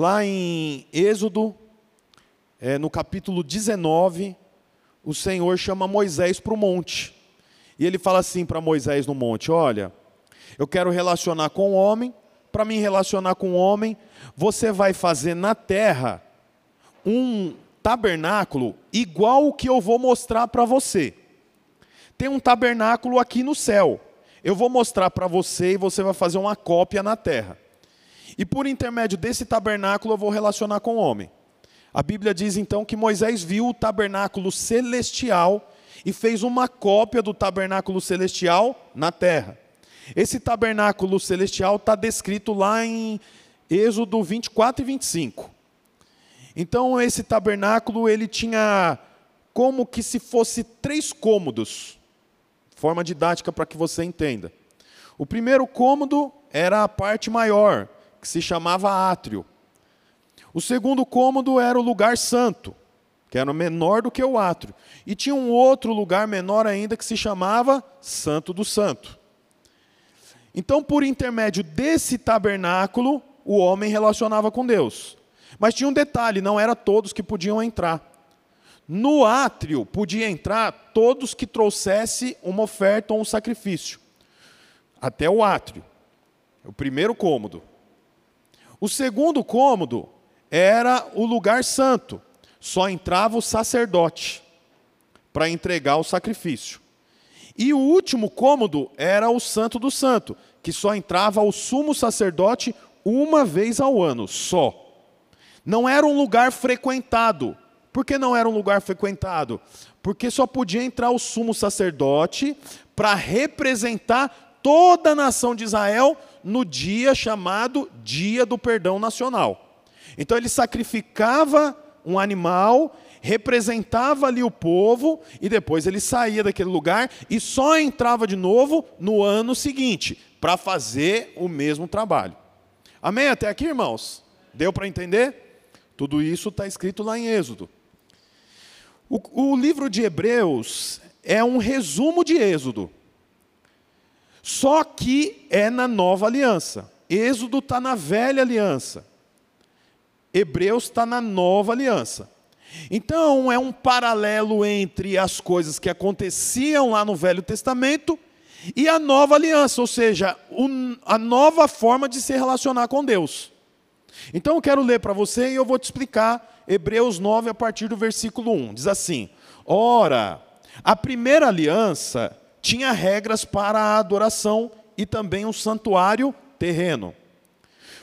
Lá em Êxodo, é, no capítulo 19, o Senhor chama Moisés para o monte. E ele fala assim para Moisés no monte: Olha, eu quero relacionar com o homem, para me relacionar com o homem, você vai fazer na terra um tabernáculo igual o que eu vou mostrar para você. Tem um tabernáculo aqui no céu. Eu vou mostrar para você e você vai fazer uma cópia na terra. E por intermédio desse tabernáculo eu vou relacionar com o homem. A Bíblia diz então que Moisés viu o tabernáculo celestial e fez uma cópia do tabernáculo celestial na terra. Esse tabernáculo celestial está descrito lá em Êxodo 24 e 25. Então esse tabernáculo ele tinha como que se fosse três cômodos, forma didática para que você entenda. O primeiro cômodo era a parte maior, que se chamava átrio. O segundo cômodo era o lugar santo, que era menor do que o átrio. E tinha um outro lugar menor ainda que se chamava Santo do Santo. Então, por intermédio desse tabernáculo, o homem relacionava com Deus. Mas tinha um detalhe: não era todos que podiam entrar. No átrio podia entrar todos que trouxesse uma oferta ou um sacrifício. Até o átrio. O primeiro cômodo. O segundo cômodo era o lugar santo. Só entrava o sacerdote para entregar o sacrifício. E o último cômodo era o santo do santo, que só entrava o sumo sacerdote uma vez ao ano, só. Não era um lugar frequentado. Por que não era um lugar frequentado? Porque só podia entrar o sumo sacerdote para representar toda a nação de Israel no dia chamado Dia do Perdão Nacional. Então ele sacrificava um animal, representava ali o povo e depois ele saía daquele lugar e só entrava de novo no ano seguinte para fazer o mesmo trabalho. Amém? Até aqui, irmãos? Deu para entender? Tudo isso está escrito lá em Êxodo. O, o livro de Hebreus é um resumo de Êxodo. Só que é na nova aliança. Êxodo está na velha aliança. Hebreus está na nova aliança. Então, é um paralelo entre as coisas que aconteciam lá no Velho Testamento e a nova aliança, ou seja, a nova forma de se relacionar com Deus. Então, eu quero ler para você e eu vou te explicar Hebreus 9, a partir do versículo 1. Diz assim: Ora, a primeira aliança tinha regras para a adoração e também um santuário terreno.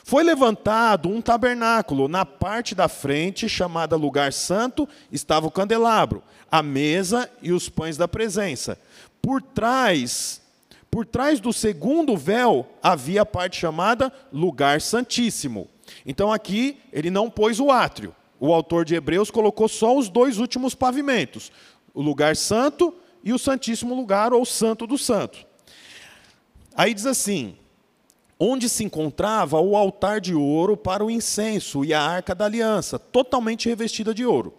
Foi levantado um tabernáculo. Na parte da frente, chamada Lugar Santo, estava o candelabro, a mesa e os pães da presença. Por trás, por trás do segundo véu, havia a parte chamada Lugar Santíssimo. Então aqui ele não pôs o átrio. O autor de Hebreus colocou só os dois últimos pavimentos: o lugar santo e o santíssimo lugar, ou santo do santo. Aí diz assim: onde se encontrava o altar de ouro para o incenso e a arca da aliança, totalmente revestida de ouro.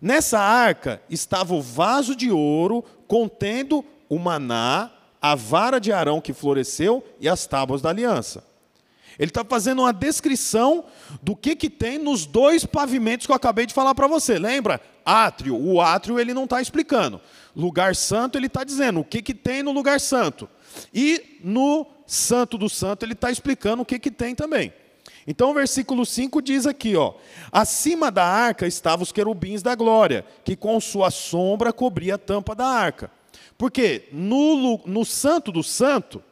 Nessa arca estava o vaso de ouro contendo o maná, a vara de Arão que floresceu e as tábuas da aliança. Ele está fazendo uma descrição do que, que tem nos dois pavimentos que eu acabei de falar para você. Lembra? Átrio. O átrio ele não está explicando. Lugar santo, ele está dizendo o que, que tem no lugar santo. E no santo do santo, ele está explicando o que, que tem também. Então o versículo 5 diz aqui, ó: Acima da arca estavam os querubins da glória, que com sua sombra cobria a tampa da arca. Porque no, no santo do santo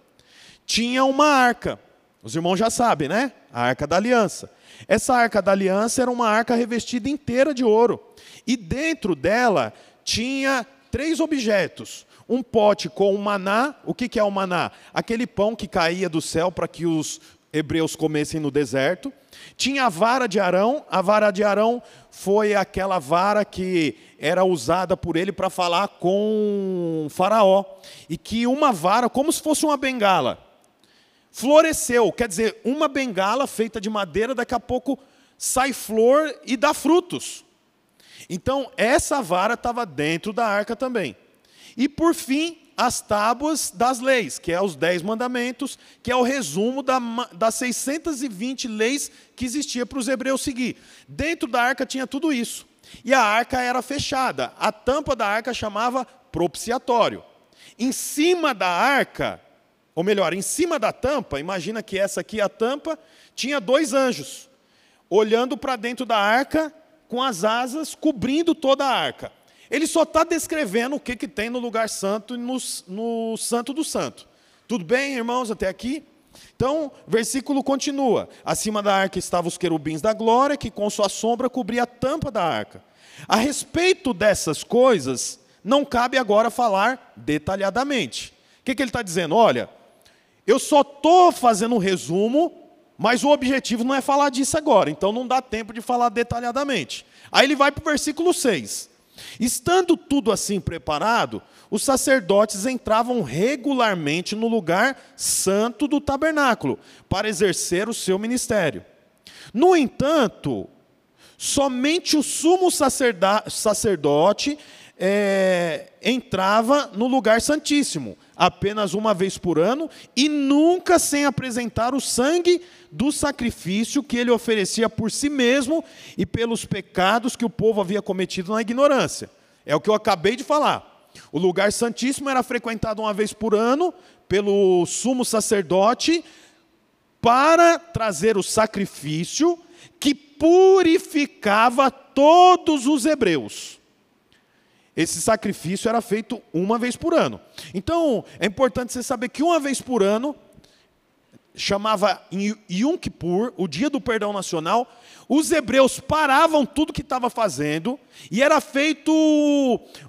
tinha uma arca. Os irmãos já sabem, né? A arca da aliança. Essa arca da aliança era uma arca revestida inteira de ouro. E dentro dela tinha três objetos: um pote com o maná. O que é o maná? Aquele pão que caía do céu para que os hebreus comessem no deserto. Tinha a vara de Arão. A vara de Arão foi aquela vara que era usada por ele para falar com Faraó. E que uma vara, como se fosse uma bengala, floresceu. Quer dizer, uma bengala feita de madeira, daqui a pouco sai flor e dá frutos. Então, essa vara estava dentro da arca também. E por fim, as tábuas das leis, que é os dez mandamentos, que é o resumo da, das 620 leis que existia para os hebreus seguir. Dentro da arca tinha tudo isso. E a arca era fechada. A tampa da arca chamava propiciatório. Em cima da arca, ou melhor, em cima da tampa, imagina que essa aqui a tampa, tinha dois anjos olhando para dentro da arca com as asas cobrindo toda a arca. Ele só está descrevendo o que, que tem no lugar santo e no, no santo do santo. Tudo bem, irmãos, até aqui? Então, versículo continua: acima da arca estavam os querubins da glória, que com sua sombra cobria a tampa da arca. A respeito dessas coisas, não cabe agora falar detalhadamente. O que, que ele está dizendo? Olha, eu só estou fazendo um resumo mas o objetivo não é falar disso agora, então não dá tempo de falar detalhadamente. Aí ele vai para o versículo 6. Estando tudo assim preparado, os sacerdotes entravam regularmente no lugar santo do tabernáculo para exercer o seu ministério. No entanto, somente o sumo sacerdote é, entrava no lugar santíssimo, apenas uma vez por ano, e nunca sem apresentar o sangue do sacrifício que ele oferecia por si mesmo e pelos pecados que o povo havia cometido na ignorância. É o que eu acabei de falar. O lugar santíssimo era frequentado uma vez por ano pelo sumo sacerdote para trazer o sacrifício que purificava todos os hebreus. Esse sacrifício era feito uma vez por ano. Então, é importante você saber que uma vez por ano chamava Yom Kippur, o dia do perdão nacional, os hebreus paravam tudo que estava fazendo e era feito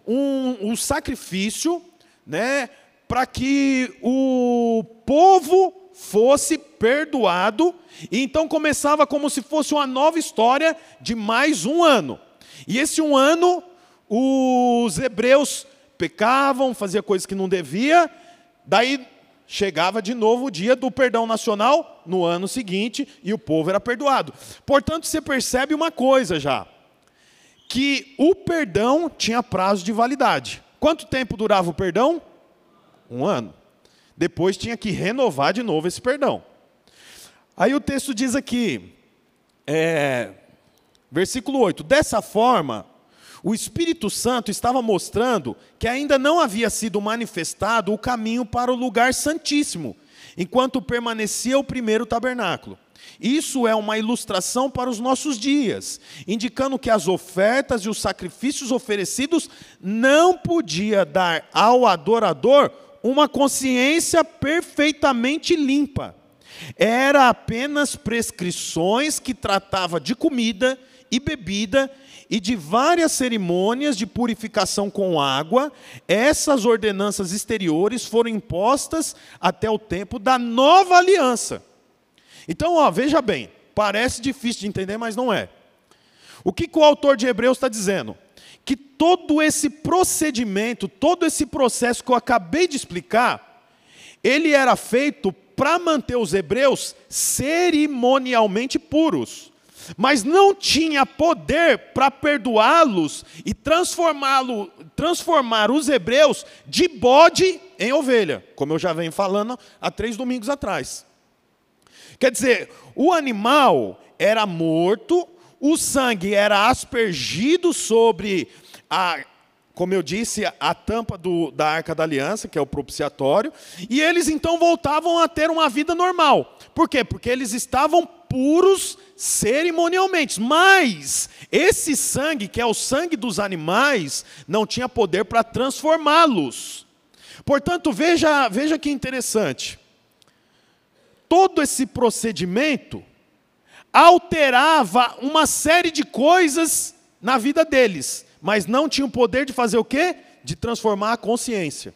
um, um sacrifício, né, para que o povo fosse perdoado. E então começava como se fosse uma nova história de mais um ano. E esse um ano, os hebreus pecavam, faziam coisas que não devia, daí chegava de novo o dia do perdão nacional no ano seguinte e o povo era perdoado. Portanto, você percebe uma coisa já, que o perdão tinha prazo de validade. Quanto tempo durava o perdão? Um ano. Depois tinha que renovar de novo esse perdão. Aí o texto diz aqui, é, versículo 8: Dessa forma, o Espírito Santo estava mostrando que ainda não havia sido manifestado o caminho para o lugar santíssimo, enquanto permanecia o primeiro tabernáculo. Isso é uma ilustração para os nossos dias, indicando que as ofertas e os sacrifícios oferecidos não podia dar ao adorador uma consciência perfeitamente limpa. Era apenas prescrições que tratava de comida e bebida e de várias cerimônias de purificação com água, essas ordenanças exteriores foram impostas até o tempo da nova aliança. Então, ó, veja bem, parece difícil de entender, mas não é. O que, que o autor de Hebreus está dizendo? Que todo esse procedimento, todo esse processo que eu acabei de explicar, ele era feito para manter os hebreus cerimonialmente puros mas não tinha poder para perdoá-los e transformá-lo, transformar os hebreus de bode em ovelha, como eu já venho falando há três domingos atrás. Quer dizer, o animal era morto, o sangue era aspergido sobre a, como eu disse, a tampa do, da arca da aliança, que é o propiciatório, e eles então voltavam a ter uma vida normal. Por quê? Porque eles estavam puros cerimonialmente, mas esse sangue, que é o sangue dos animais, não tinha poder para transformá-los. Portanto, veja, veja que interessante. Todo esse procedimento alterava uma série de coisas na vida deles, mas não tinha o poder de fazer o quê? De transformar a consciência.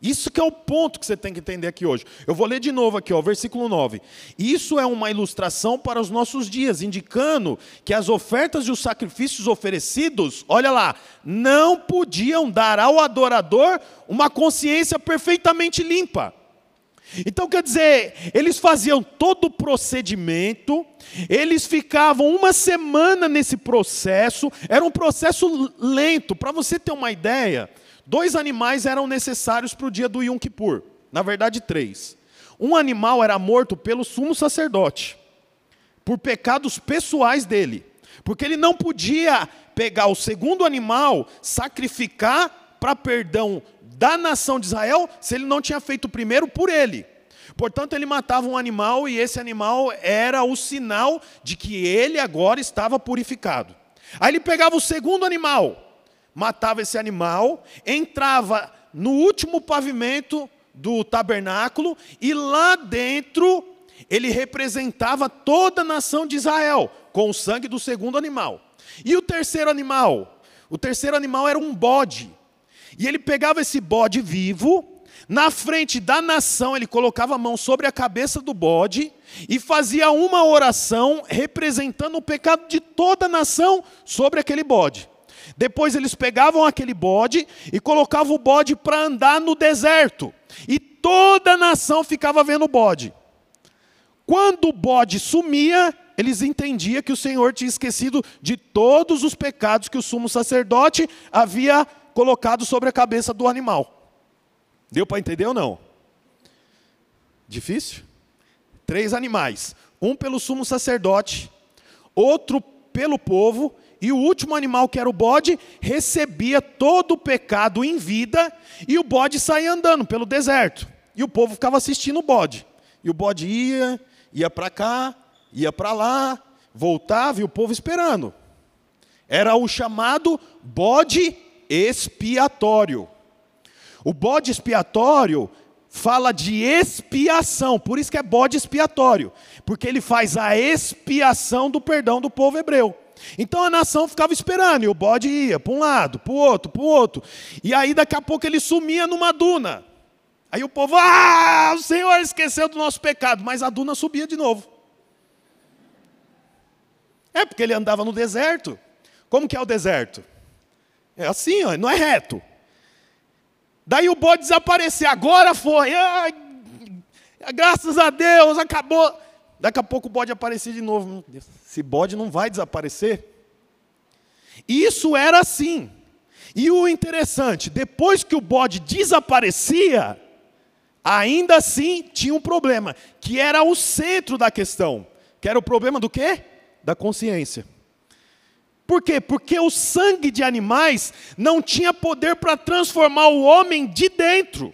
Isso que é o ponto que você tem que entender aqui hoje. Eu vou ler de novo aqui, ó, versículo 9. Isso é uma ilustração para os nossos dias, indicando que as ofertas e os sacrifícios oferecidos, olha lá, não podiam dar ao adorador uma consciência perfeitamente limpa. Então, quer dizer, eles faziam todo o procedimento, eles ficavam uma semana nesse processo, era um processo lento. Para você ter uma ideia, dois animais eram necessários para o dia do Yom Kippur. Na verdade, três. Um animal era morto pelo sumo sacerdote, por pecados pessoais dele. Porque ele não podia pegar o segundo animal, sacrificar para perdão da nação de Israel, se ele não tinha feito o primeiro por ele. Portanto, ele matava um animal e esse animal era o sinal de que ele agora estava purificado. Aí ele pegava o segundo animal, matava esse animal, entrava no último pavimento do tabernáculo e lá dentro ele representava toda a nação de Israel com o sangue do segundo animal. E o terceiro animal? O terceiro animal era um bode. E ele pegava esse bode vivo, na frente da nação, ele colocava a mão sobre a cabeça do bode e fazia uma oração representando o pecado de toda a nação sobre aquele bode. Depois eles pegavam aquele bode e colocavam o bode para andar no deserto. E toda a nação ficava vendo o bode. Quando o bode sumia, eles entendiam que o Senhor tinha esquecido de todos os pecados que o sumo sacerdote havia colocado sobre a cabeça do animal. Deu para entender ou não? Difícil? Três animais: um pelo sumo sacerdote, outro pelo povo, e o último animal, que era o bode, recebia todo o pecado em vida, e o bode saía andando pelo deserto. E o povo ficava assistindo o bode. E o bode ia, ia para cá, ia para lá, voltava, e o povo esperando. Era o chamado bode expiatório. O bode expiatório fala de expiação, por isso que é bode expiatório, porque ele faz a expiação do perdão do povo hebreu. Então a nação ficava esperando, e o bode ia para um lado, para o outro, para o outro, e aí daqui a pouco ele sumia numa duna. Aí o povo, ah, o Senhor esqueceu do nosso pecado, mas a duna subia de novo. É porque ele andava no deserto. Como que é o deserto? É assim, ó, não é reto. Daí o bode desaparecer, agora foi. Ai, graças a Deus, acabou. Daqui a pouco o bode aparecer de novo. Esse bode não vai desaparecer. Isso era assim. E o interessante, depois que o bode desaparecia, ainda assim tinha um problema, que era o centro da questão. Que era o problema do quê? Da consciência. Por quê? Porque o sangue de animais não tinha poder para transformar o homem de dentro.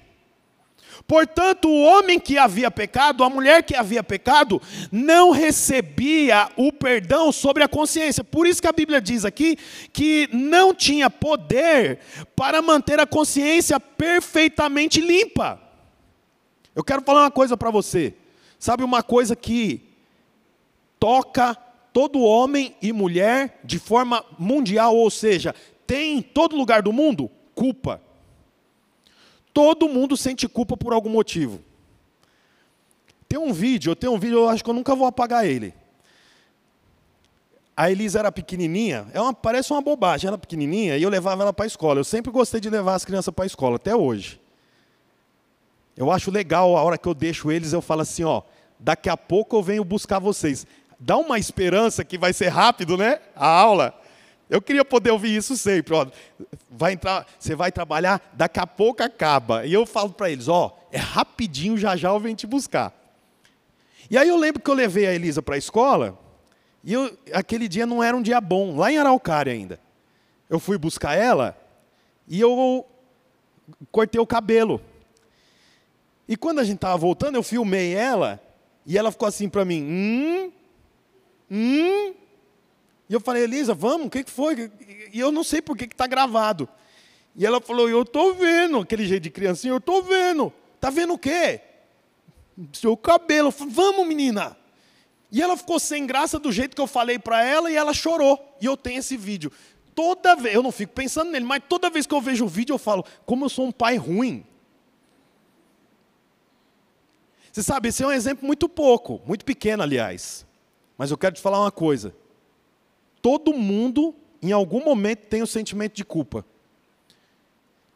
Portanto, o homem que havia pecado, a mulher que havia pecado, não recebia o perdão sobre a consciência. Por isso que a Bíblia diz aqui que não tinha poder para manter a consciência perfeitamente limpa. Eu quero falar uma coisa para você. Sabe uma coisa que toca todo homem e mulher de forma mundial, ou seja, tem em todo lugar do mundo culpa. Todo mundo sente culpa por algum motivo. Tem um vídeo, eu tenho um vídeo, eu acho que eu nunca vou apagar ele. A Elisa era pequenininha, é uma, parece uma bobagem, ela pequenininha, e eu levava ela para a escola. Eu sempre gostei de levar as crianças para a escola, até hoje. Eu acho legal a hora que eu deixo eles, eu falo assim, ó, daqui a pouco eu venho buscar vocês dá uma esperança que vai ser rápido, né? A aula. Eu queria poder ouvir isso sempre. Ó, vai entrar, você vai trabalhar, daqui a pouco acaba. E eu falo para eles, ó, é rapidinho, já já eu venho te buscar. E aí eu lembro que eu levei a Elisa para a escola, e eu, aquele dia não era um dia bom, lá em Araucária ainda. Eu fui buscar ela, e eu cortei o cabelo. E quando a gente estava voltando, eu filmei ela, e ela ficou assim para mim, hum, Hum? E eu falei, Elisa, vamos, o que foi? E eu não sei por que está gravado. E ela falou, eu estou vendo, aquele jeito de criancinha, eu estou vendo. Está vendo o quê? Seu cabelo. Eu falei, vamos, menina. E ela ficou sem graça do jeito que eu falei para ela e ela chorou. E eu tenho esse vídeo. Toda vez, eu não fico pensando nele, mas toda vez que eu vejo o vídeo eu falo, como eu sou um pai ruim. Você sabe, esse é um exemplo muito pouco, muito pequeno, aliás. Mas eu quero te falar uma coisa. Todo mundo, em algum momento, tem o sentimento de culpa.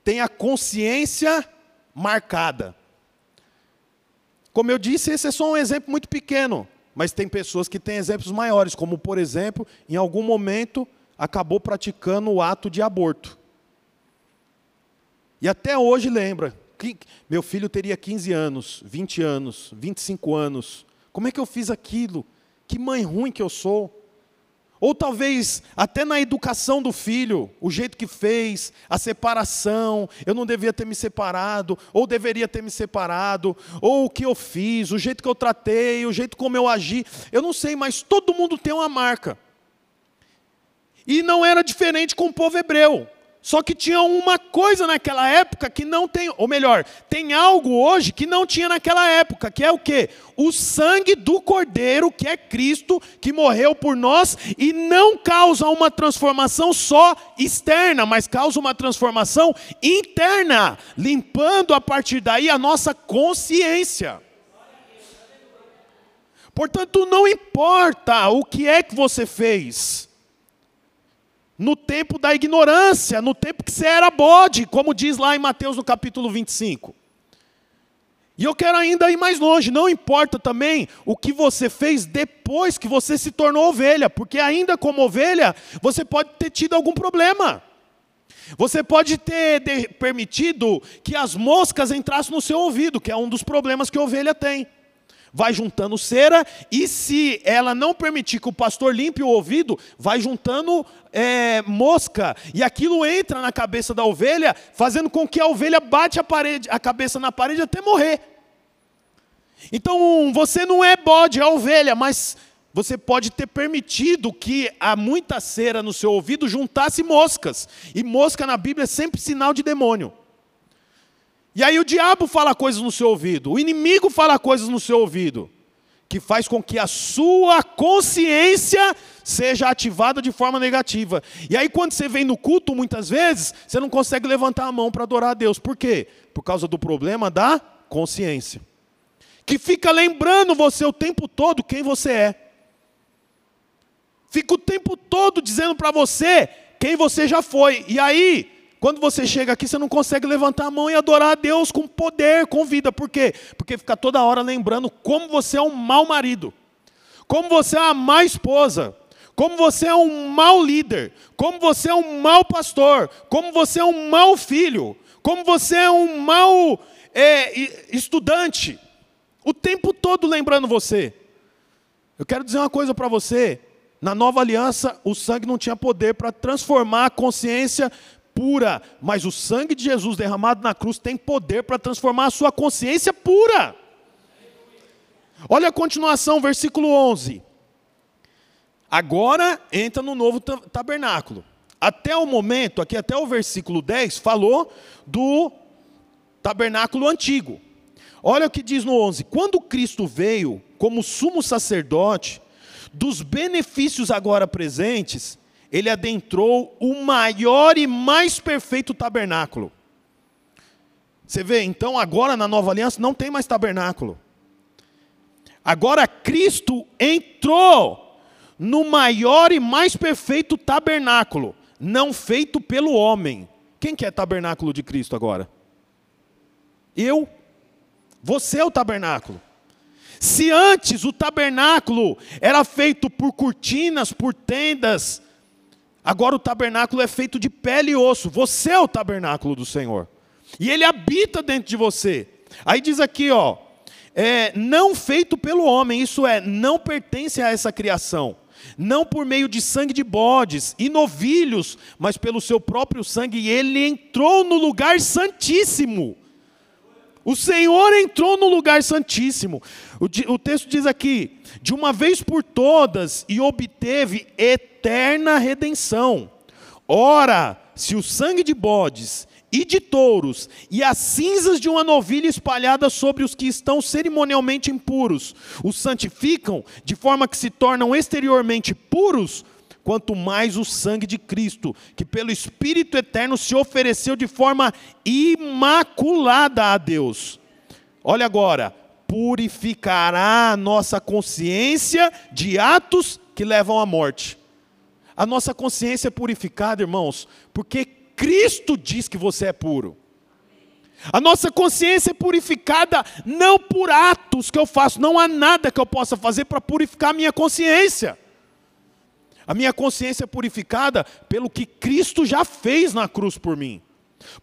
Tem a consciência marcada. Como eu disse, esse é só um exemplo muito pequeno. Mas tem pessoas que têm exemplos maiores, como, por exemplo, em algum momento acabou praticando o ato de aborto. E até hoje lembra. Que meu filho teria 15 anos, 20 anos, 25 anos. Como é que eu fiz aquilo? Que mãe ruim que eu sou. Ou talvez até na educação do filho, o jeito que fez, a separação, eu não devia ter me separado, ou deveria ter me separado, ou o que eu fiz, o jeito que eu tratei, o jeito como eu agi, eu não sei, mas todo mundo tem uma marca. E não era diferente com o povo hebreu. Só que tinha uma coisa naquela época que não tem, ou melhor, tem algo hoje que não tinha naquela época, que é o quê? O sangue do Cordeiro, que é Cristo, que morreu por nós e não causa uma transformação só externa, mas causa uma transformação interna, limpando a partir daí a nossa consciência. Portanto, não importa o que é que você fez, no tempo da ignorância, no tempo que você era bode, como diz lá em Mateus no capítulo 25. E eu quero ainda ir mais longe, não importa também o que você fez depois que você se tornou ovelha, porque ainda como ovelha, você pode ter tido algum problema. Você pode ter permitido que as moscas entrassem no seu ouvido, que é um dos problemas que a ovelha tem vai juntando cera, e se ela não permitir que o pastor limpe o ouvido, vai juntando é, mosca, e aquilo entra na cabeça da ovelha, fazendo com que a ovelha bate a, parede, a cabeça na parede até morrer. Então, você não é bode, é ovelha, mas você pode ter permitido que a muita cera no seu ouvido juntasse moscas. E mosca na Bíblia é sempre sinal de demônio. E aí o diabo fala coisas no seu ouvido, o inimigo fala coisas no seu ouvido, que faz com que a sua consciência seja ativada de forma negativa. E aí quando você vem no culto, muitas vezes, você não consegue levantar a mão para adorar a Deus. Por quê? Por causa do problema da consciência. Que fica lembrando você o tempo todo quem você é. Fica o tempo todo dizendo para você quem você já foi. E aí, quando você chega aqui, você não consegue levantar a mão e adorar a Deus com poder, com vida. Por quê? Porque fica toda hora lembrando como você é um mau marido, como você é uma má esposa, como você é um mau líder, como você é um mau pastor, como você é um mau filho, como você é um mau é, estudante. O tempo todo lembrando você. Eu quero dizer uma coisa para você. Na nova aliança, o sangue não tinha poder para transformar a consciência pura, mas o sangue de Jesus derramado na cruz tem poder para transformar a sua consciência pura. Olha a continuação, versículo 11. Agora entra no novo tabernáculo. Até o momento, aqui até o versículo 10, falou do tabernáculo antigo. Olha o que diz no 11: Quando Cristo veio como sumo sacerdote, dos benefícios agora presentes, ele adentrou o maior e mais perfeito tabernáculo. Você vê, então agora na nova aliança não tem mais tabernáculo. Agora Cristo entrou no maior e mais perfeito tabernáculo, não feito pelo homem. Quem que é tabernáculo de Cristo agora? Eu. Você é o tabernáculo. Se antes o tabernáculo era feito por cortinas, por tendas, Agora o tabernáculo é feito de pele e osso. Você é o tabernáculo do Senhor. E ele habita dentro de você. Aí diz aqui, ó, é, não feito pelo homem, isso é, não pertence a essa criação. Não por meio de sangue de bodes e novilhos, mas pelo seu próprio sangue. E ele entrou no lugar santíssimo. O Senhor entrou no lugar santíssimo. O, o texto diz aqui: de uma vez por todas, e obteve eterna redenção. Ora, se o sangue de bodes e de touros e as cinzas de uma novilha espalhadas sobre os que estão cerimonialmente impuros os santificam, de forma que se tornam exteriormente puros, quanto mais o sangue de Cristo, que pelo Espírito eterno se ofereceu de forma imaculada a Deus. Olha agora, purificará a nossa consciência de atos que levam à morte. A nossa consciência é purificada, irmãos, porque Cristo diz que você é puro. A nossa consciência é purificada não por atos que eu faço, não há nada que eu possa fazer para purificar a minha consciência. A minha consciência é purificada pelo que Cristo já fez na cruz por mim.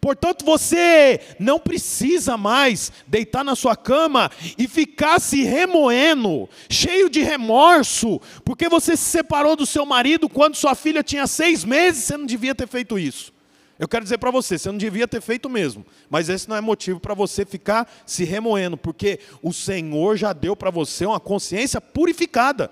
Portanto, você não precisa mais deitar na sua cama e ficar se remoendo, cheio de remorso, porque você se separou do seu marido quando sua filha tinha seis meses, você não devia ter feito isso. Eu quero dizer para você, você não devia ter feito mesmo, mas esse não é motivo para você ficar se remoendo, porque o Senhor já deu para você uma consciência purificada.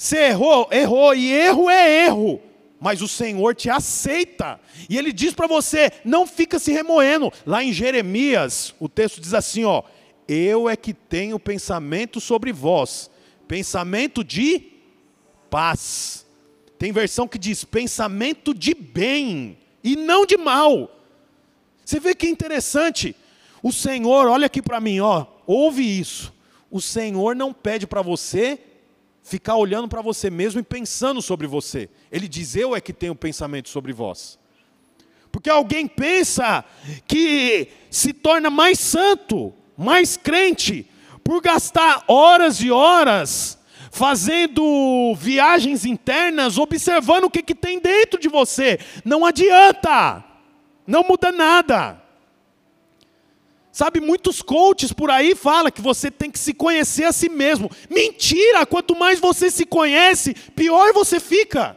Você errou, errou, e erro é erro mas o Senhor te aceita. E ele diz para você: não fica se remoendo. Lá em Jeremias, o texto diz assim: ó, eu é que tenho pensamento sobre vós, pensamento de paz. Tem versão que diz pensamento de bem e não de mal. Você vê que interessante. O Senhor, olha aqui para mim, ó, ouve isso. O Senhor não pede para você ficar olhando para você mesmo e pensando sobre você. Ele diz: Eu é que tenho pensamento sobre vós. Porque alguém pensa que se torna mais santo, mais crente, por gastar horas e horas fazendo viagens internas, observando o que, que tem dentro de você. Não adianta, não muda nada. Sabe, muitos coaches por aí falam que você tem que se conhecer a si mesmo. Mentira! Quanto mais você se conhece, pior você fica.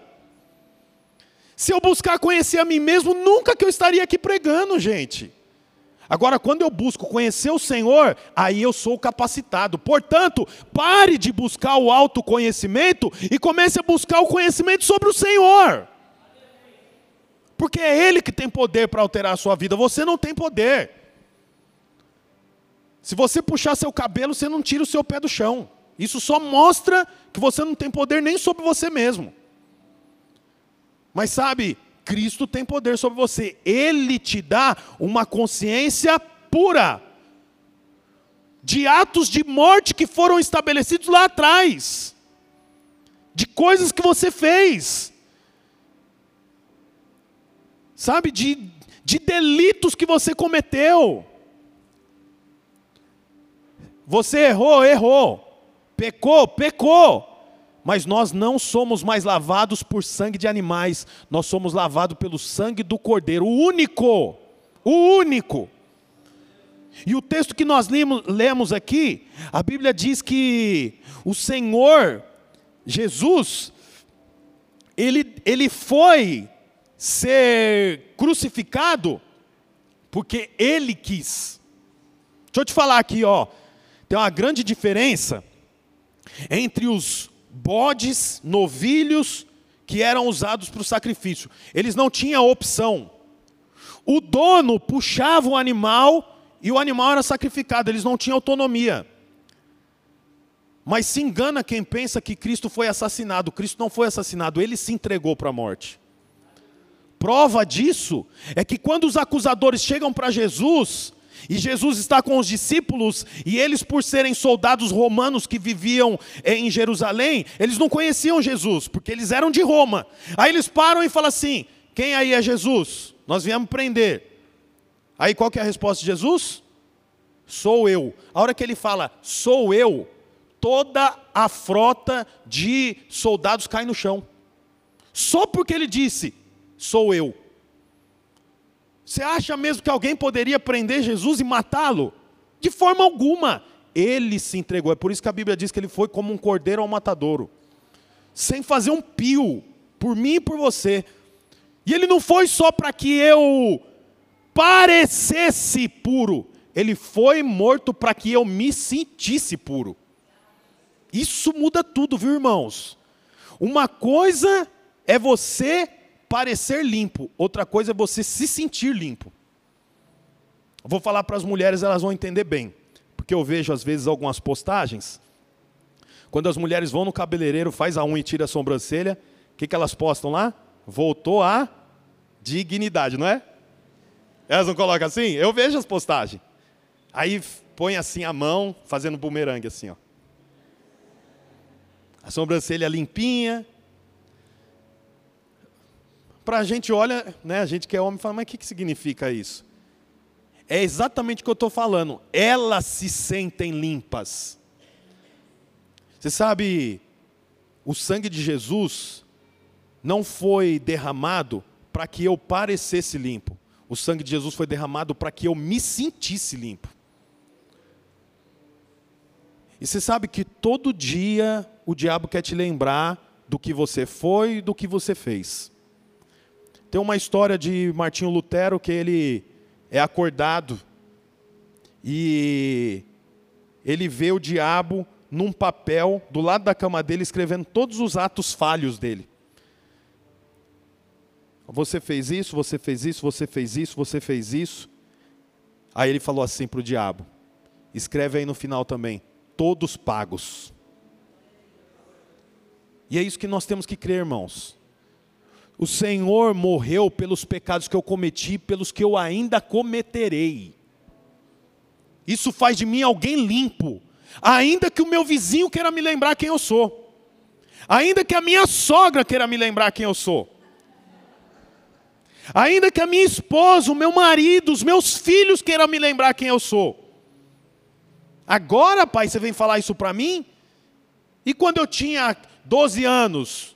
Se eu buscar conhecer a mim mesmo, nunca que eu estaria aqui pregando, gente. Agora, quando eu busco conhecer o Senhor, aí eu sou capacitado. Portanto, pare de buscar o autoconhecimento e comece a buscar o conhecimento sobre o Senhor. Porque é Ele que tem poder para alterar a sua vida, você não tem poder. Se você puxar seu cabelo, você não tira o seu pé do chão. Isso só mostra que você não tem poder nem sobre você mesmo. Mas sabe, Cristo tem poder sobre você. Ele te dá uma consciência pura de atos de morte que foram estabelecidos lá atrás, de coisas que você fez, sabe, de, de delitos que você cometeu. Você errou, errou. Pecou, pecou. Mas nós não somos mais lavados por sangue de animais, nós somos lavados pelo sangue do Cordeiro, o único, o único. E o texto que nós lemos aqui, a Bíblia diz que o Senhor, Jesus, ele, ele foi ser crucificado porque ele quis. Deixa eu te falar aqui, ó. Tem uma grande diferença entre os bodes, novilhos que eram usados para o sacrifício. Eles não tinham opção. O dono puxava o animal e o animal era sacrificado, eles não tinham autonomia. Mas se engana quem pensa que Cristo foi assassinado. Cristo não foi assassinado, ele se entregou para a morte. Prova disso é que quando os acusadores chegam para Jesus, e Jesus está com os discípulos, e eles, por serem soldados romanos que viviam em Jerusalém, eles não conheciam Jesus, porque eles eram de Roma. Aí eles param e falam assim: Quem aí é Jesus? Nós viemos prender. Aí qual que é a resposta de Jesus? Sou eu. A hora que ele fala, sou eu, toda a frota de soldados cai no chão. Só porque ele disse, sou eu. Você acha mesmo que alguém poderia prender Jesus e matá-lo? De forma alguma. Ele se entregou. É por isso que a Bíblia diz que ele foi como um cordeiro ao matadouro, sem fazer um pio, por mim e por você. E ele não foi só para que eu parecesse puro, ele foi morto para que eu me sentisse puro. Isso muda tudo, viu, irmãos? Uma coisa é você parecer limpo, outra coisa é você se sentir limpo. Vou falar para as mulheres, elas vão entender bem, porque eu vejo às vezes algumas postagens, quando as mulheres vão no cabeleireiro, faz a unha e tira a sobrancelha, o que, que elas postam lá? Voltou a dignidade, não é? Elas não colocam assim? Eu vejo as postagens. Aí põe assim a mão, fazendo bumerangue assim, ó. A sobrancelha limpinha, para a gente olha, né, a gente que é homem fala, mas o que, que significa isso? É exatamente o que eu estou falando. Elas se sentem limpas. Você sabe, o sangue de Jesus não foi derramado para que eu parecesse limpo. O sangue de Jesus foi derramado para que eu me sentisse limpo. E você sabe que todo dia o diabo quer te lembrar do que você foi e do que você fez. Tem uma história de Martinho Lutero que ele é acordado e ele vê o diabo num papel do lado da cama dele escrevendo todos os atos falhos dele. Você fez isso, você fez isso, você fez isso, você fez isso. Aí ele falou assim para o diabo: escreve aí no final também, todos pagos. E é isso que nós temos que crer, irmãos. O Senhor morreu pelos pecados que eu cometi, pelos que eu ainda cometerei. Isso faz de mim alguém limpo, ainda que o meu vizinho queira me lembrar quem eu sou, ainda que a minha sogra queira me lembrar quem eu sou, ainda que a minha esposa, o meu marido, os meus filhos queiram me lembrar quem eu sou. Agora, pai, você vem falar isso para mim? E quando eu tinha 12 anos,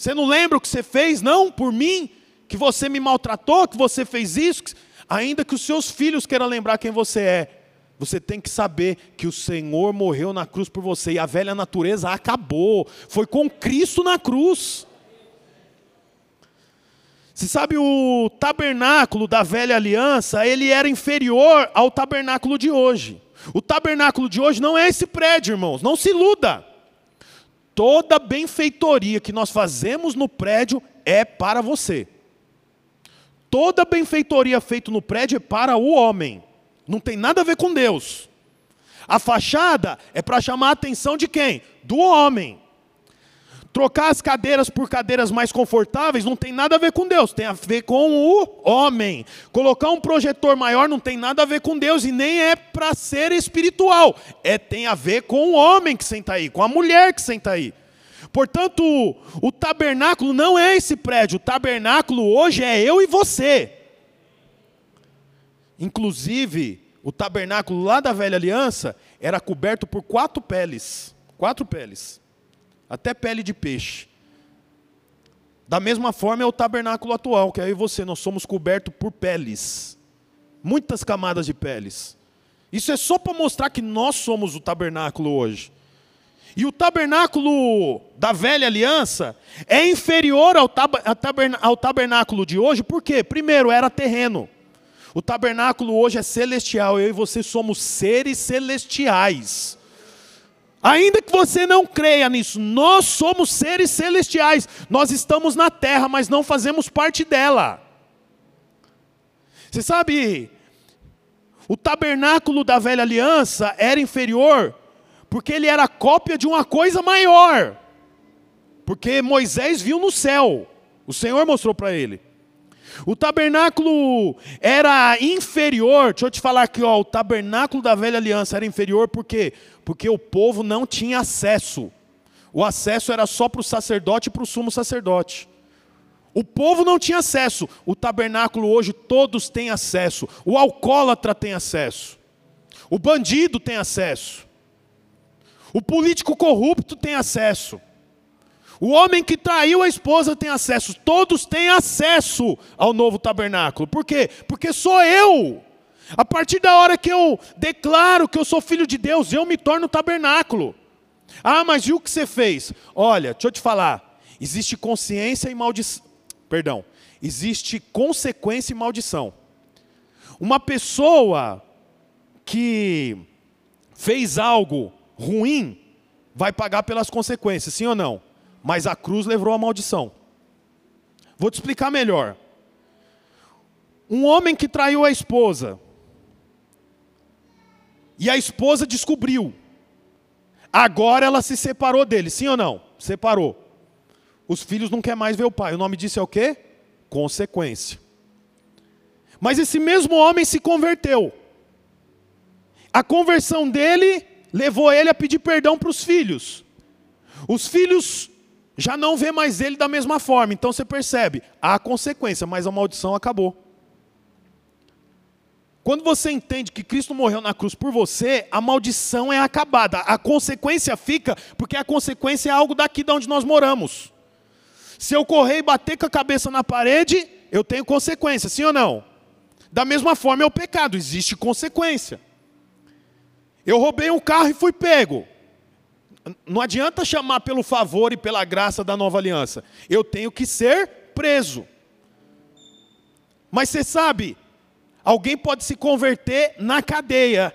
você não lembra o que você fez, não, por mim? Que você me maltratou, que você fez isso? Ainda que os seus filhos queiram lembrar quem você é, você tem que saber que o Senhor morreu na cruz por você e a velha natureza acabou. Foi com Cristo na cruz. Você sabe o tabernáculo da velha aliança, ele era inferior ao tabernáculo de hoje. O tabernáculo de hoje não é esse prédio, irmãos, não se iluda. Toda benfeitoria que nós fazemos no prédio é para você. Toda benfeitoria feita no prédio é para o homem. Não tem nada a ver com Deus. A fachada é para chamar a atenção de quem? Do homem. Trocar as cadeiras por cadeiras mais confortáveis não tem nada a ver com Deus, tem a ver com o homem. Colocar um projetor maior não tem nada a ver com Deus e nem é para ser espiritual. É tem a ver com o homem que senta aí, com a mulher que senta aí. Portanto, o tabernáculo não é esse prédio, o tabernáculo hoje é eu e você. Inclusive, o tabernáculo lá da velha aliança era coberto por quatro peles, quatro peles até pele de peixe. Da mesma forma é o tabernáculo atual, que aí você, nós somos cobertos por peles, muitas camadas de peles. Isso é só para mostrar que nós somos o tabernáculo hoje. E o tabernáculo da velha aliança é inferior ao, ao tabernáculo de hoje, por quê? Primeiro, era terreno. O tabernáculo hoje é celestial, eu e você somos seres celestiais. Ainda que você não creia nisso, nós somos seres celestiais. Nós estamos na terra, mas não fazemos parte dela. Você sabe, o tabernáculo da velha aliança era inferior, porque ele era cópia de uma coisa maior. Porque Moisés viu no céu, o Senhor mostrou para ele. O tabernáculo era inferior, deixa eu te falar aqui, ó, o tabernáculo da velha aliança era inferior por quê? Porque o povo não tinha acesso. O acesso era só para o sacerdote e para o sumo sacerdote. O povo não tinha acesso. O tabernáculo hoje todos têm acesso. O alcoólatra tem acesso. O bandido tem acesso. O político corrupto tem acesso. O homem que traiu a esposa tem acesso, todos têm acesso ao novo tabernáculo. Por quê? Porque sou eu. A partir da hora que eu declaro que eu sou filho de Deus, eu me torno tabernáculo. Ah, mas e o que você fez? Olha, deixa eu te falar. Existe consciência e maldição. Perdão. Existe consequência e maldição. Uma pessoa que fez algo ruim vai pagar pelas consequências, sim ou não? mas a cruz levou a maldição. Vou te explicar melhor. Um homem que traiu a esposa, e a esposa descobriu, agora ela se separou dele, sim ou não? Separou. Os filhos não querem mais ver o pai. O nome disso é o quê? Consequência. Mas esse mesmo homem se converteu. A conversão dele levou ele a pedir perdão para os filhos. Os filhos já não vê mais ele da mesma forma. Então você percebe, há consequência, mas a maldição acabou. Quando você entende que Cristo morreu na cruz por você, a maldição é acabada. A consequência fica, porque a consequência é algo daqui de onde nós moramos. Se eu correr e bater com a cabeça na parede, eu tenho consequência, sim ou não? Da mesma forma é o pecado, existe consequência. Eu roubei um carro e fui pego. Não adianta chamar pelo favor e pela graça da nova aliança. Eu tenho que ser preso. Mas você sabe, alguém pode se converter na cadeia.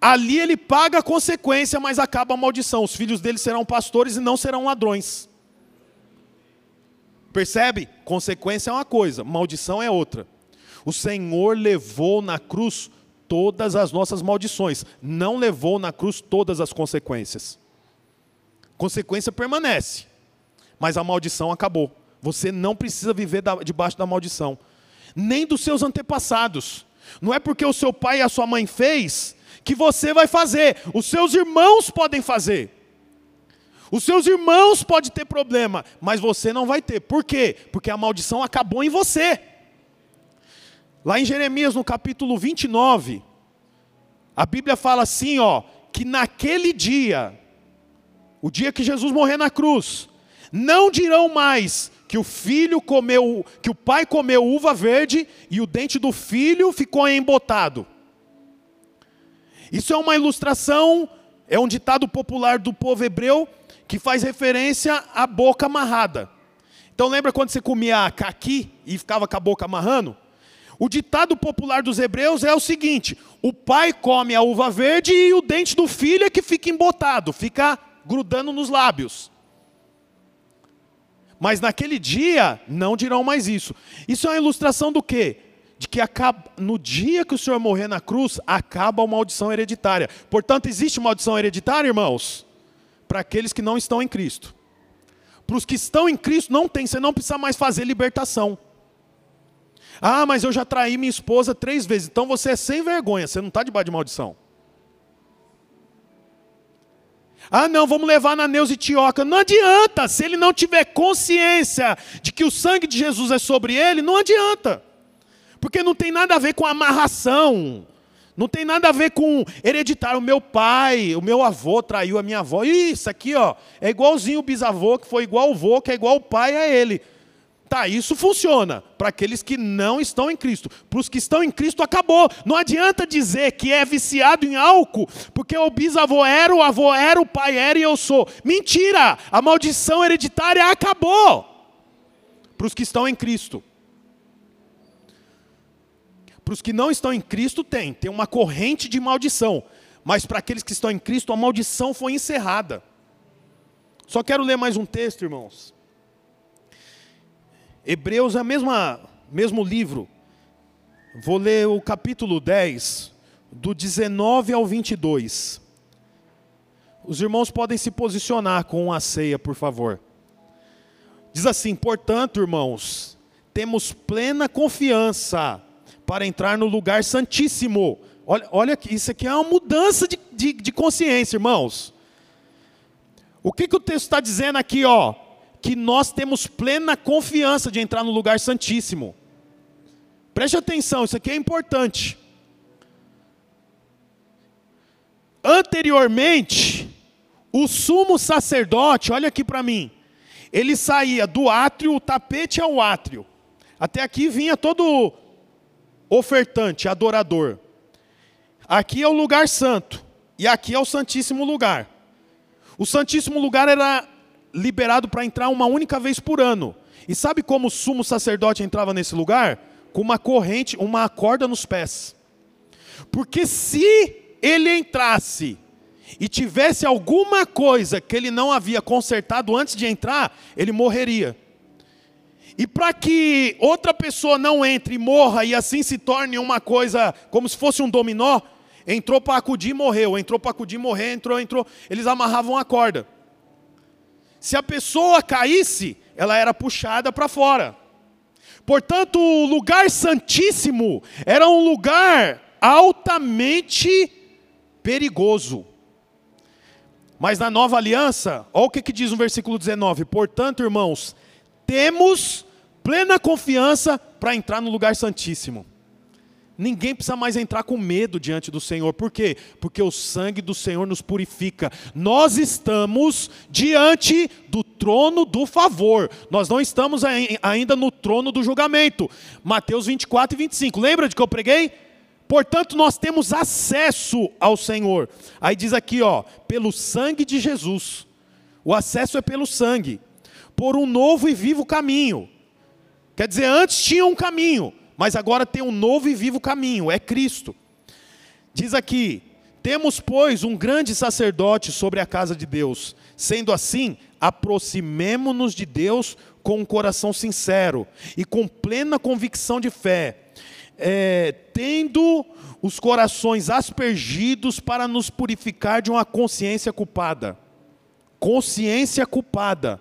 Ali ele paga a consequência, mas acaba a maldição. Os filhos dele serão pastores e não serão ladrões. Percebe? Consequência é uma coisa, maldição é outra. O Senhor levou na cruz todas as nossas maldições, não levou na cruz todas as consequências. Consequência permanece, mas a maldição acabou. Você não precisa viver debaixo da maldição, nem dos seus antepassados. Não é porque o seu pai e a sua mãe fez que você vai fazer. Os seus irmãos podem fazer. Os seus irmãos podem ter problema, mas você não vai ter. Por quê? Porque a maldição acabou em você. Lá em Jeremias, no capítulo 29, a Bíblia fala assim, ó, que naquele dia, o dia que Jesus morrer na cruz, não dirão mais que o filho comeu, que o pai comeu uva verde e o dente do filho ficou embotado. Isso é uma ilustração, é um ditado popular do povo hebreu que faz referência à boca amarrada. Então lembra quando você comia caqui e ficava com a boca amarrando? O ditado popular dos hebreus é o seguinte: o pai come a uva verde e o dente do filho é que fica embotado, fica grudando nos lábios. Mas naquele dia não dirão mais isso. Isso é uma ilustração do quê? De que acaba, no dia que o Senhor morrer na cruz, acaba a maldição hereditária. Portanto, existe maldição hereditária, irmãos? Para aqueles que não estão em Cristo. Para os que estão em Cristo, não tem, você não precisa mais fazer libertação. Ah, mas eu já traí minha esposa três vezes. Então você é sem vergonha, você não está debaixo de maldição. Ah, não, vamos levar na Neuza e Tioca. Não adianta, se ele não tiver consciência de que o sangue de Jesus é sobre ele, não adianta. Porque não tem nada a ver com amarração. Não tem nada a ver com hereditário. O meu pai, o meu avô traiu a minha avó. Isso aqui, ó, é igualzinho o bisavô, que foi igual o vô, que é igual o pai a ele. Tá, isso funciona para aqueles que não estão em Cristo. Para os que estão em Cristo, acabou. Não adianta dizer que é viciado em álcool, porque o bisavô era, o avô era, o pai era e eu sou. Mentira! A maldição hereditária acabou. Para os que estão em Cristo. Para os que não estão em Cristo, tem. Tem uma corrente de maldição. Mas para aqueles que estão em Cristo, a maldição foi encerrada. Só quero ler mais um texto, irmãos. Hebreus é o mesmo livro. Vou ler o capítulo 10, do 19 ao 22. Os irmãos podem se posicionar com a ceia, por favor. Diz assim: portanto, irmãos, temos plena confiança para entrar no lugar santíssimo. Olha, olha isso aqui é uma mudança de, de, de consciência, irmãos. O que, que o texto está dizendo aqui, ó? Que nós temos plena confiança de entrar no lugar santíssimo. Preste atenção, isso aqui é importante. Anteriormente, o sumo sacerdote, olha aqui para mim, ele saía do átrio, o tapete ao átrio. Até aqui vinha todo ofertante, adorador. Aqui é o lugar santo, e aqui é o santíssimo lugar. O santíssimo lugar era liberado para entrar uma única vez por ano. E sabe como o sumo sacerdote entrava nesse lugar? Com uma corrente, uma corda nos pés. Porque se ele entrasse e tivesse alguma coisa que ele não havia consertado antes de entrar, ele morreria. E para que outra pessoa não entre e morra e assim se torne uma coisa como se fosse um dominó, entrou para acudir e morreu, entrou para acudir e morreu, entrou, entrou, eles amarravam a corda. Se a pessoa caísse, ela era puxada para fora. Portanto, o lugar santíssimo era um lugar altamente perigoso. Mas na nova aliança, olha o que, que diz no versículo 19: Portanto, irmãos, temos plena confiança para entrar no lugar santíssimo. Ninguém precisa mais entrar com medo diante do Senhor. Por quê? Porque o sangue do Senhor nos purifica. Nós estamos diante do trono do favor. Nós não estamos ainda no trono do julgamento. Mateus 24 e 25. Lembra de que eu preguei? Portanto, nós temos acesso ao Senhor. Aí diz aqui, ó, pelo sangue de Jesus. O acesso é pelo sangue. Por um novo e vivo caminho. Quer dizer, antes tinha um caminho, mas agora tem um novo e vivo caminho, é Cristo. Diz aqui: temos, pois, um grande sacerdote sobre a casa de Deus. Sendo assim, aproximemo-nos de Deus com um coração sincero e com plena convicção de fé, é, tendo os corações aspergidos para nos purificar de uma consciência culpada. Consciência culpada.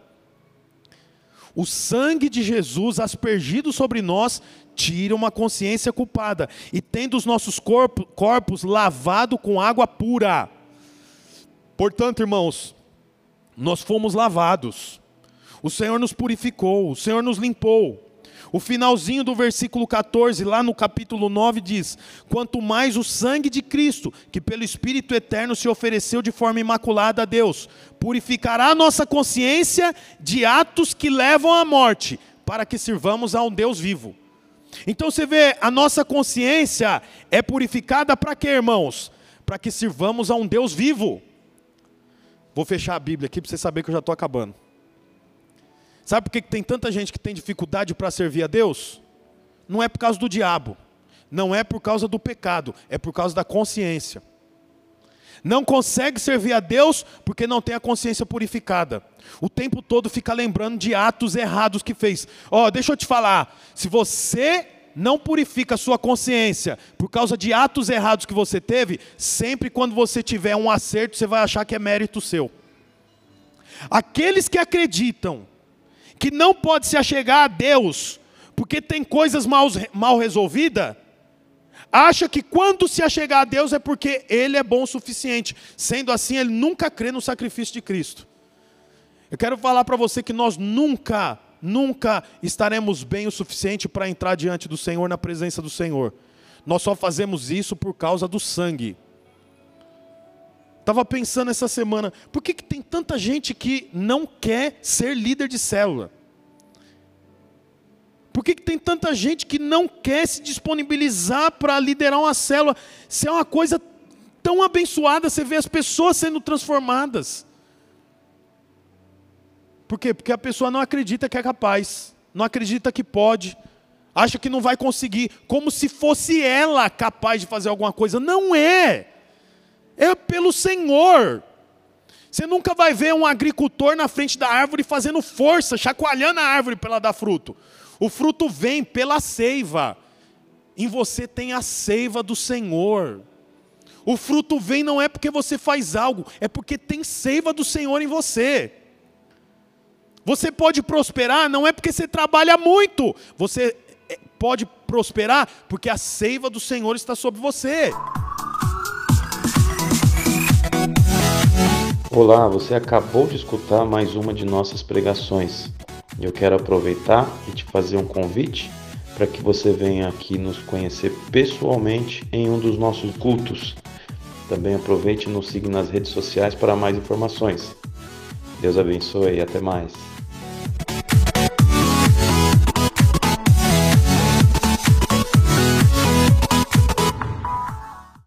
O sangue de Jesus aspergido sobre nós tira uma consciência culpada e tendo os nossos corpos, corpos lavado com água pura. Portanto, irmãos, nós fomos lavados. O Senhor nos purificou, o Senhor nos limpou. O finalzinho do versículo 14, lá no capítulo 9, diz: Quanto mais o sangue de Cristo, que pelo Espírito eterno se ofereceu de forma imaculada a Deus, purificará a nossa consciência de atos que levam à morte, para que sirvamos a um Deus vivo. Então você vê, a nossa consciência é purificada para quê, irmãos? Para que sirvamos a um Deus vivo. Vou fechar a Bíblia aqui para você saber que eu já estou acabando. Sabe por que tem tanta gente que tem dificuldade para servir a Deus? Não é por causa do diabo, não é por causa do pecado, é por causa da consciência. Não consegue servir a Deus porque não tem a consciência purificada. O tempo todo fica lembrando de atos errados que fez. Ó, oh, deixa eu te falar, se você não purifica a sua consciência por causa de atos errados que você teve, sempre quando você tiver um acerto, você vai achar que é mérito seu. Aqueles que acreditam que não pode se achegar a Deus, porque tem coisas mal, mal resolvidas, acha que quando se achegar a Deus é porque Ele é bom o suficiente. Sendo assim, ele nunca crê no sacrifício de Cristo. Eu quero falar para você que nós nunca, nunca estaremos bem o suficiente para entrar diante do Senhor, na presença do Senhor. Nós só fazemos isso por causa do sangue. Estava pensando essa semana, por que, que tem tanta gente que não quer ser líder de célula? Por que, que tem tanta gente que não quer se disponibilizar para liderar uma célula? Se é uma coisa tão abençoada, você vê as pessoas sendo transformadas. Por quê? Porque a pessoa não acredita que é capaz, não acredita que pode, acha que não vai conseguir, como se fosse ela capaz de fazer alguma coisa. Não é é pelo Senhor. Você nunca vai ver um agricultor na frente da árvore fazendo força, chacoalhando a árvore para ela dar fruto. O fruto vem pela seiva. Em você tem a seiva do Senhor. O fruto vem não é porque você faz algo, é porque tem seiva do Senhor em você. Você pode prosperar não é porque você trabalha muito, você é, pode prosperar porque a seiva do Senhor está sobre você. Olá, você acabou de escutar mais uma de nossas pregações. Eu quero aproveitar e te fazer um convite para que você venha aqui nos conhecer pessoalmente em um dos nossos cultos. Também aproveite e nos siga nas redes sociais para mais informações. Deus abençoe e até mais.